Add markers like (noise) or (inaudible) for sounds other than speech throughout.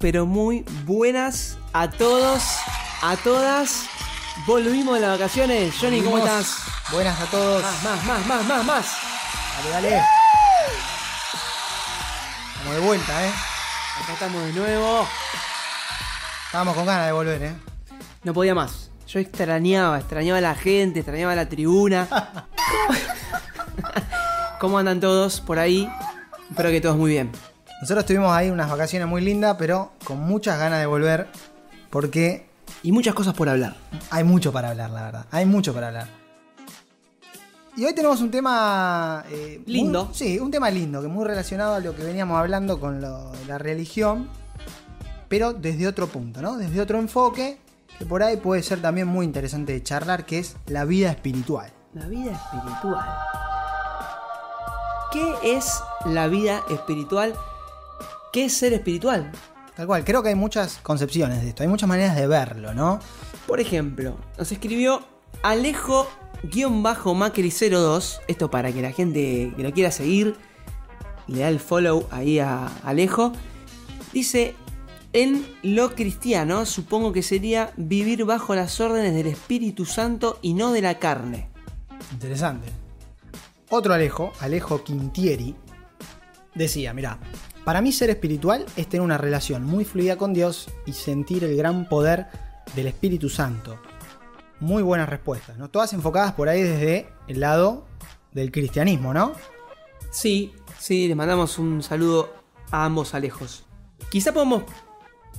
Pero muy buenas a todos, a todas. Volvimos de las vacaciones. Johnny, ¿cómo Volvimos. estás? Buenas a todos. Más, más, más, más, más, más. Dale, dale. Estamos de vuelta, ¿eh? Acá estamos de nuevo. Estábamos con ganas de volver, ¿eh? No podía más. Yo extrañaba, extrañaba a la gente, extrañaba a la tribuna. (laughs) ¿Cómo andan todos por ahí? Espero que todos muy bien. Nosotros tuvimos ahí unas vacaciones muy lindas, pero con muchas ganas de volver porque Y muchas cosas por hablar. hay mucho para hablar, la verdad. Hay mucho para hablar. Y hoy tenemos un tema... eh, muy- Lindo. sí, un tema lindo, que muy relacionado a lo que veníamos hablando con lo- la religión, pero desde otro punto, ¿no? Desde otro enfoque, que por ahí puede ser también muy interesante de charlar, que es la vida espiritual. La vida espiritual. ¿Qué es la vida espiritual? ¿Qué es ser espiritual? Tal cual, creo que hay muchas concepciones de esto, hay muchas maneras de verlo, ¿no? Por ejemplo, nos escribió Alejo-Macri02. Esto para que la gente que lo quiera seguir le da el follow ahí a Alejo. Dice: En lo cristiano, supongo que sería vivir bajo las órdenes del Espíritu Santo y no de la carne. Interesante. Otro Alejo, Alejo Quintieri, decía, mira, para mí ser espiritual es tener una relación muy fluida con Dios y sentir el gran poder del Espíritu Santo. Muy buenas respuestas, ¿no? Todas enfocadas por ahí desde el lado del cristianismo, ¿no? Sí, sí, les mandamos un saludo a ambos Alejos. Quizá podemos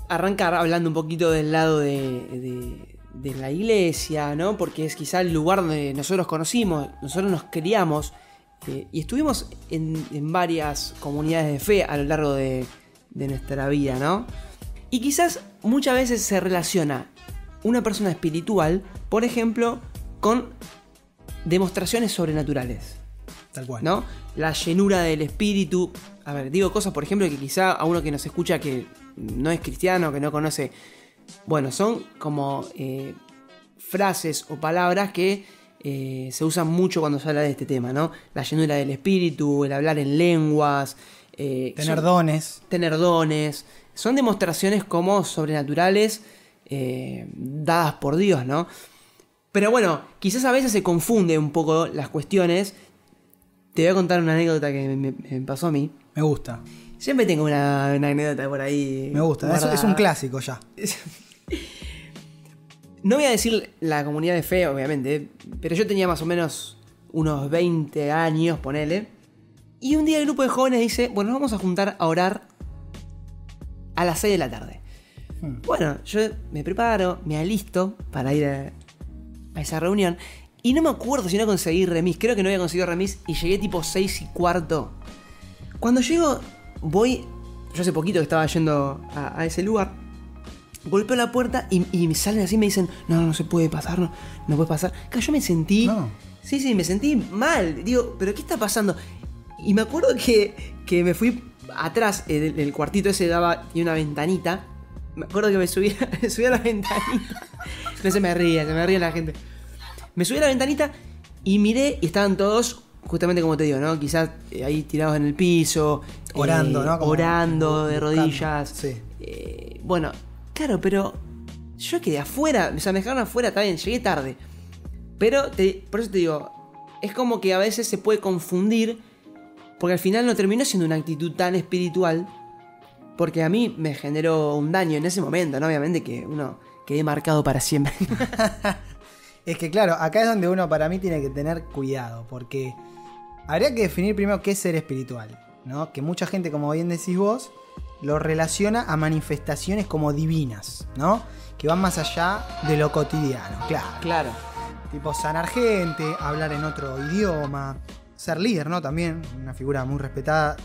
arrancar hablando un poquito del lado de, de- de la iglesia, ¿no? Porque es quizá el lugar donde nosotros conocimos, nosotros nos criamos eh, y estuvimos en, en varias comunidades de fe a lo largo de, de nuestra vida, ¿no? Y quizás muchas veces se relaciona una persona espiritual, por ejemplo, con demostraciones sobrenaturales. Tal cual. ¿no? La llenura del espíritu. A ver, digo cosas, por ejemplo, que quizá a uno que nos escucha que no es cristiano, que no conoce. Bueno, son como eh, frases o palabras que eh, se usan mucho cuando se habla de este tema, ¿no? La llenura del espíritu, el hablar en lenguas. eh, Tener son- dones. tener dones. Son demostraciones como sobrenaturales eh, dadas por Dios, ¿no? Pero bueno, quizás a veces se confunde un poco las cuestiones. Te voy a contar una anécdota que me, me pasó a mí. Me gusta. Siempre tengo una, una anécdota por ahí. Me gusta. Es, es un clásico ya. (laughs) No voy a decir la comunidad de fe, obviamente, pero yo tenía más o menos unos 20 años, ponele. Y un día el grupo de jóvenes dice, bueno, nos vamos a juntar a orar a las 6 de la tarde. Hmm. Bueno, yo me preparo, me alisto para ir a, a esa reunión. Y no me acuerdo si no conseguí remis, creo que no había conseguido remis y llegué tipo 6 y cuarto. Cuando llego, voy, yo hace poquito que estaba yendo a, a ese lugar, golpeo la puerta y, y me salen así y me dicen, no, no se puede pasar, no, no puede pasar. Claro, yo me sentí... No. Sí, sí, me sentí mal. Digo, ¿pero qué está pasando? Y me acuerdo que, que me fui atrás, eh, del, del cuartito ese daba y una ventanita. Me acuerdo que me subí, (laughs) me subí a la ventanita. No se me ría, se me ría la gente. Me subí a la ventanita y miré y estaban todos, justamente como te digo, ¿no? Quizás eh, ahí tirados en el piso. eh, Orando, ¿no? Como orando de buscando, rodillas. sí. Eh, bueno, claro, pero yo quedé afuera, o sea, me dejaron afuera, está bien, llegué tarde. Pero te- por eso te digo, es como que a veces se puede confundir, porque al final no terminó siendo una actitud tan espiritual, porque a mí me generó un daño en ese momento, ¿no? Obviamente que uno quedé marcado para siempre. (laughs) Es que claro, acá es donde uno para mí tiene que tener cuidado, porque habría que definir primero qué es ser espiritual, ¿no? Que mucha gente, como bien decís vos, lo relaciona a manifestaciones como divinas, ¿no? Que van más allá de lo cotidiano, claro. claro. Tipo sanar gente, hablar en otro idioma, ser líder, ¿no? También, una figura muy respetada,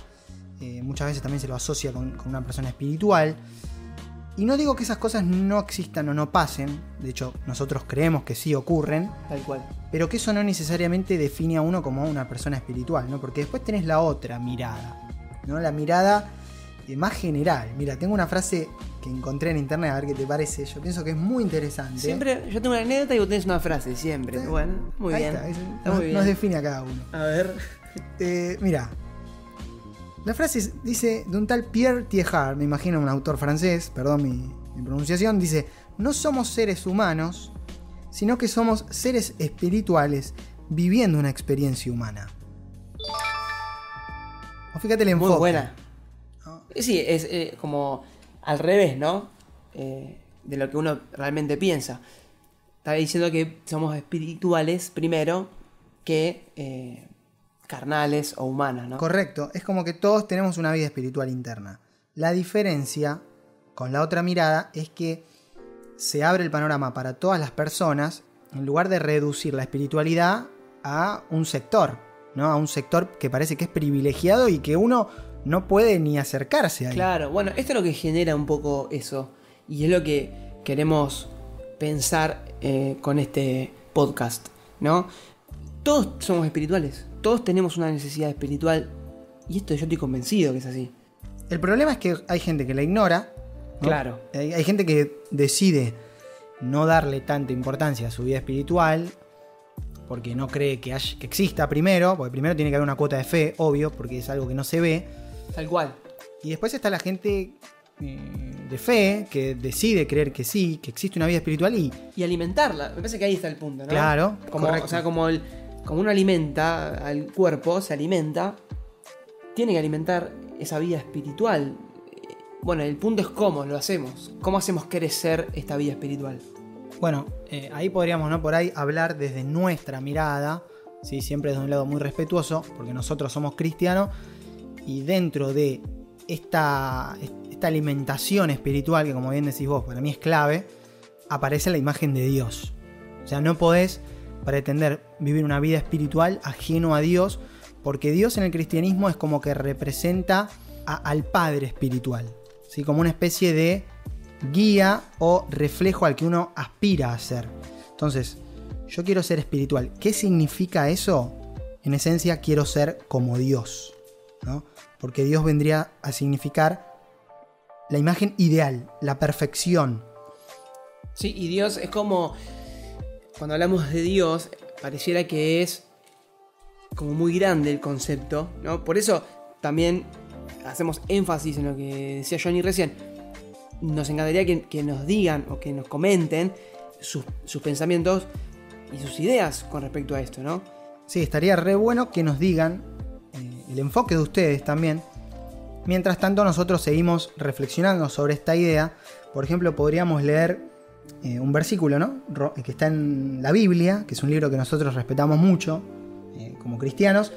eh, muchas veces también se lo asocia con, con una persona espiritual. Y no digo que esas cosas no existan o no pasen, de hecho nosotros creemos que sí ocurren, Tal cual. pero que eso no necesariamente define a uno como una persona espiritual, ¿no? Porque después tenés la otra mirada, ¿no? La mirada más general. Mira, tengo una frase que encontré en internet, a ver qué te parece. Yo pienso que es muy interesante. Siempre, yo tengo una anécdota y vos tenés una frase, siempre. Sí. Bueno, muy Ahí bien. está, es- Está nos, muy bien. nos define a cada uno. A ver. Eh, mira, La frase dice de un tal Pierre Thiehard, me imagino un autor francés, perdón mi, mi pronunciación, dice, no somos seres humanos, sino que somos seres espirituales viviendo una experiencia humana. O fíjate el enfoque. Muy buena. Sí, es eh, como al revés, ¿no? Eh, de lo que uno realmente piensa. Está diciendo que somos espirituales primero que eh, carnales o humanas, ¿no? Correcto, es como que todos tenemos una vida espiritual interna. La diferencia con la otra mirada es que se abre el panorama para todas las personas en lugar de reducir la espiritualidad a un sector, ¿no? A un sector que parece que es privilegiado y que uno no puede ni acercarse ahí. Claro, bueno, esto es lo que genera un poco eso. Y es lo que queremos pensar eh, con este podcast, ¿no? Todos somos espirituales, todos tenemos una necesidad espiritual. Y esto yo estoy convencido que es así. El problema es que hay gente que la ignora. ¿no? Claro. Hay, hay gente que decide no darle tanta importancia a su vida espiritual porque no cree que, haya- que exista primero, porque primero tiene que haber una cuota de fe, obvio, porque es algo que no se ve. Tal cual. Y después está la gente eh, de fe que decide creer que sí, que existe una vida espiritual y Y alimentarla. Me parece que ahí está el punto, ¿no? Claro, Como, correcto. o sea, como, el, como uno alimenta al cuerpo, se alimenta, tiene que alimentar esa vida espiritual. Bueno, el punto es cómo lo hacemos. ¿Cómo hacemos crecer esta vida espiritual? Bueno, eh, ahí podríamos, ¿no? Por ahí hablar desde nuestra mirada, ¿sí? siempre desde un lado muy respetuoso, porque nosotros somos cristianos, y dentro de esta, alimentación espiritual, que como bien decís vos, para mí es clave, aparece la imagen de Dios. O sea, no podés pretender vivir una vida espiritual ajeno a Dios, porque Dios en el cristianismo es como que representa al Padre espiritual, ¿sí? como una especie de guía o reflejo al que uno aspira a ser. Entonces, yo quiero ser espiritual. ¿Qué significa eso? En esencia, quiero ser como Dios. ¿No? Porque Dios vendría a significar la imagen ideal, la perfección. Sí, y Dios es como. Cuando hablamos de Dios, pareciera que es como muy grande el concepto, ¿no? Por eso también hacemos énfasis en lo que decía Johnny recién. Nos encantaría que, que nos digan o que nos comenten sus, sus pensamientos y sus ideas con respecto a esto, ¿no? Sí, estaría re bueno que nos digan el enfoque de ustedes también. Mientras tanto, nosotros seguimos reflexionando sobre esta idea. Por ejemplo, podríamos leer eh, un versículo, ¿no? Que está en la Biblia, que es un libro que nosotros respetamos mucho eh, como cristianos.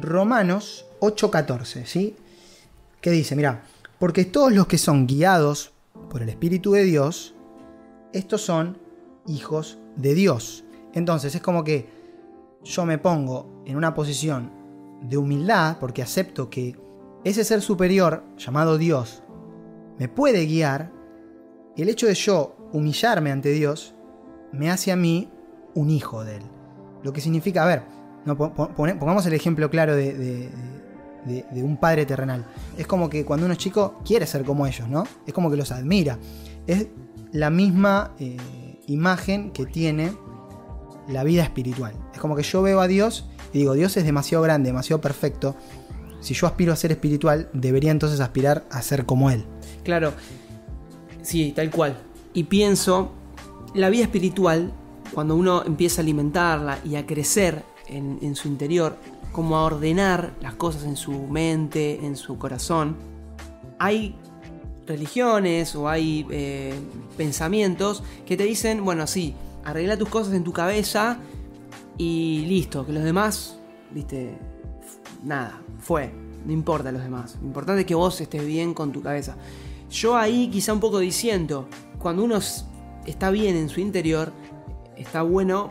Romanos 8:14, ¿sí? Que dice, mira, porque todos los que son guiados por el Espíritu de Dios, estos son hijos de Dios. Entonces es como que yo me pongo en una posición de humildad porque acepto que ese ser superior llamado Dios me puede guiar. El hecho de yo humillarme ante Dios me hace a mí un hijo de Él. Lo que significa, a ver, no, pongamos el ejemplo claro de- de un padre terrenal. Es como que cuando uno es chico quiere ser como ellos, ¿no? Es como que los admira. Es la misma eh, imagen que tiene la vida espiritual. Es como que yo veo a Dios y digo, Dios es demasiado grande, demasiado perfecto. Si yo aspiro a ser espiritual, debería entonces aspirar a ser como Él. Claro, sí, tal cual. Y pienso, la vida espiritual, cuando uno empieza a alimentarla y a crecer en, en su interior, como a ordenar las cosas en su mente, en su corazón, hay religiones o hay eh, pensamientos que te dicen, bueno, sí, arregla tus cosas en tu cabeza y listo, que los demás, viste, nada, fue, no importa los demás, lo importante es que vos estés bien con tu cabeza. Yo ahí quizá un poco diciendo, cuando uno está bien en su interior, está bueno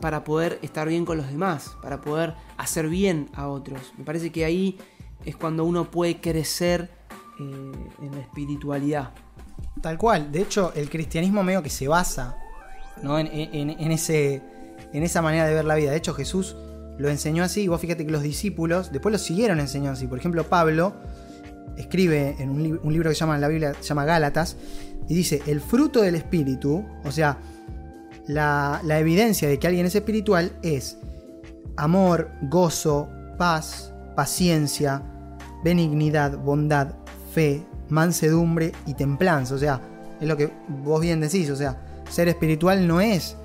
para poder estar bien con los demás, para poder hacer bien a otros. Me parece que ahí es cuando uno puede crecer eh, en la espiritualidad. Tal cual. De hecho, el cristianismo medio que se basa ¿no? en, en- ese, en esa manera de ver la vida. De hecho, Jesús lo enseñó así. Y vos fíjate que los discípulos después lo siguieron enseñando así. Por ejemplo, Pablo escribe en un, un libro que se llama la Biblia, se llama Gálatas, y dice, el fruto del espíritu, o sea, la, la evidencia de que alguien es espiritual es amor, gozo, paz, paciencia, benignidad, bondad, fe, mansedumbre y templanza. O sea, es lo que vos bien decís. O sea, ser espiritual no es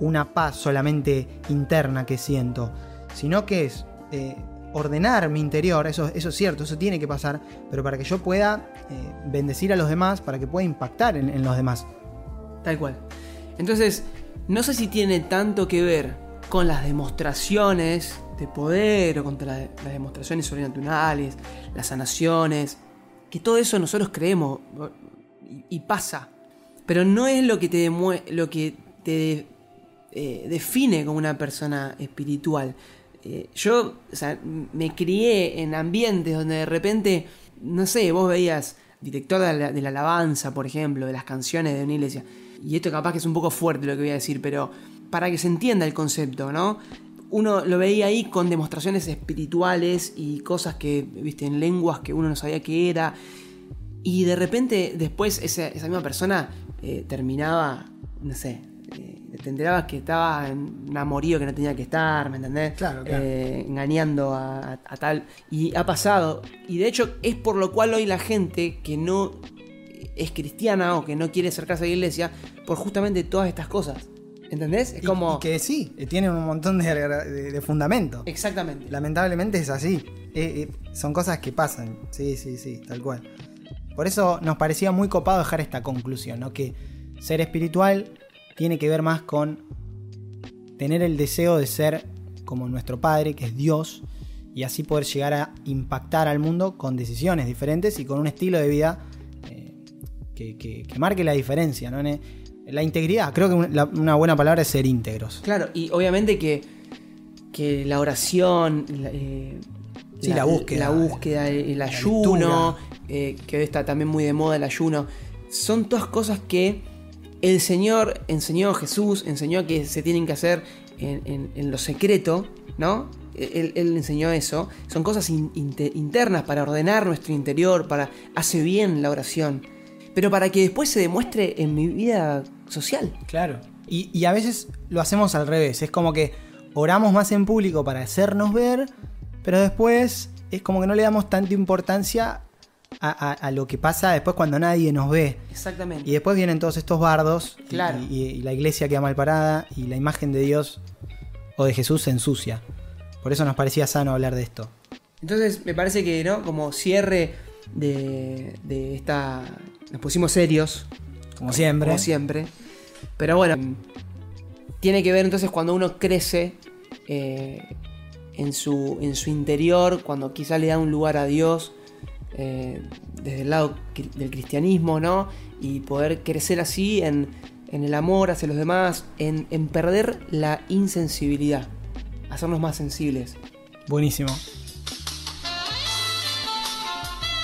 una paz solamente interna que siento, sino que es eh, ordenar mi interior, eso, es cierto, eso tiene que pasar, pero para que yo pueda eh, bendecir a los demás, para que pueda impactar en, los demás. Tal cual. Entonces, no sé si tiene tanto que ver con las demostraciones de poder o contra la- las demostraciones sobrenaturales, las sanaciones, que todo eso nosotros creemos y pasa, pero no es lo que te lo que te eh, define como una persona espiritual. Eh, yo me crié en ambientes donde de repente, no sé, vos veías director de la, alabanza, por ejemplo, de las canciones de una iglesia. Y esto capaz que es un poco fuerte lo que voy a decir, pero para que se entienda el concepto, ¿no? Uno lo veía ahí con demostraciones espirituales y cosas que, viste, en lenguas que uno no sabía qué era. Y de repente después esa misma persona eh, terminaba, no sé, eh, te enterabas que estaba en un amorío que no tenía que estar, ¿me entendés? Claro, claro. Eh, engañando a, a- a tal. Y ha pasado. Y de hecho es por lo cual hoy la gente que no es cristiana o que no quiere acercarse a la iglesia, por justamente todas estas cosas. ¿Entendés? Es Y- como... y que sí, tienen un montón de, de- de fundamento. Exactamente. Lamentablemente es así. Eh, eh, son cosas que pasan. Sí, sí, sí, tal cual. Por eso nos parecía muy copado dejar esta conclusión, ¿no? Que ser espiritual tiene que ver más con tener el deseo de ser como nuestro Padre, que es Dios, y así poder llegar a impactar al mundo con decisiones diferentes y con un estilo de vida eh, que, que- que marque la diferencia, ¿no? La integridad, creo que una buena palabra es ser íntegros. Claro, y obviamente que, que la oración, la, eh, Sí, la búsqueda. la búsqueda, el, ayuno, eh, que hoy está también muy de moda el ayuno, son todas cosas que el Señor enseñó, Jesús enseñó que se tienen que hacer en, en- en lo secreto, ¿no? Él, él enseñó eso. Son cosas in- inte- internas para ordenar nuestro interior, para hace bien la oración, pero para que después se demuestre en mi vida social. Claro. Y, y a veces lo hacemos al revés. Es como que oramos más en público para hacernos ver, pero después es como que no le damos tanta importancia a, a- a lo que pasa después cuando nadie nos ve. Exactamente. Y después vienen todos estos bardos y- Claro. y, y la iglesia queda mal parada y la imagen de Dios o de Jesús se ensucia. Por eso nos parecía sano hablar de esto. Entonces me parece que, ¿no? Como cierre de, de esta... Nos pusimos serios, Como siempre. como siempre. Pero bueno, tiene que ver entonces cuando uno crece eh, en, su, en su interior, cuando quizá le da un lugar a Dios eh, desde el lado cri- del cristianismo, ¿no? Y poder crecer así en, en el amor hacia los demás, en, en perder la insensibilidad, hacernos más sensibles. Buenísimo.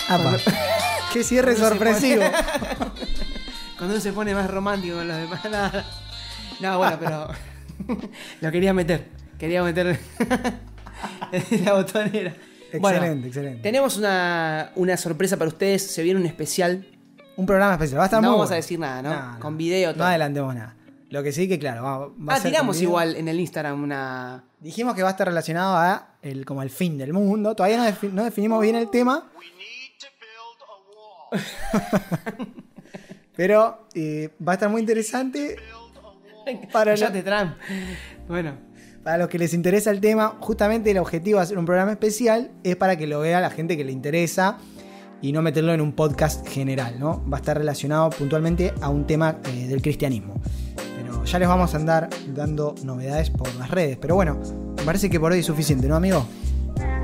Apa. (laughs) Qué cierre Cuando se sorpresivo. (laughs) Cuando uno se pone más romántico con los demás. nada. No, bueno, pero. (laughs) lo quería meter. Quería meter la botonera. Bueno, Excelente, excelente. tenemos una, una sorpresa para ustedes. Se viene un especial. Un programa especial. Va a estar No muy vamos a decir nada, ¿no? No, no. Con video, No todo. adelantemos nada. Lo que sí que, claro, va, va Ah, tiramos igual en el Instagram una. Dijimos que va a estar relacionado a el, como el fin del mundo. Todavía no, defi- no definimos bien el tema, We need to build a wall. pero eh, va a estar muy interesante (laughs) para, la- Cállate, Trump. Bueno, para los que les interesa el tema. Justamente el objetivo de hacer un programa especial es para que lo vea la gente que le interesa y no meterlo en un podcast general, ¿no? Va a estar relacionado puntualmente a un tema eh, del cristianismo. Pero ya les vamos a andar dando novedades por las redes. Pero bueno, me parece que por hoy es suficiente, ¿no, amigo?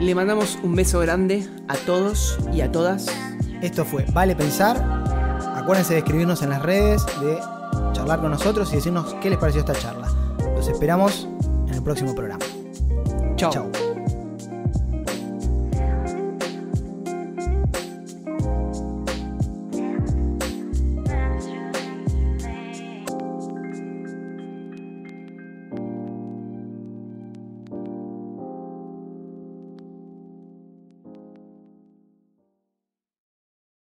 le mandamos un beso grande a todos y a todas. Esto fue Vale Pensar. Acuérdense de escribirnos en las redes, de charlar con nosotros y decirnos qué les pareció esta charla. Los esperamos próximo programa. Chao.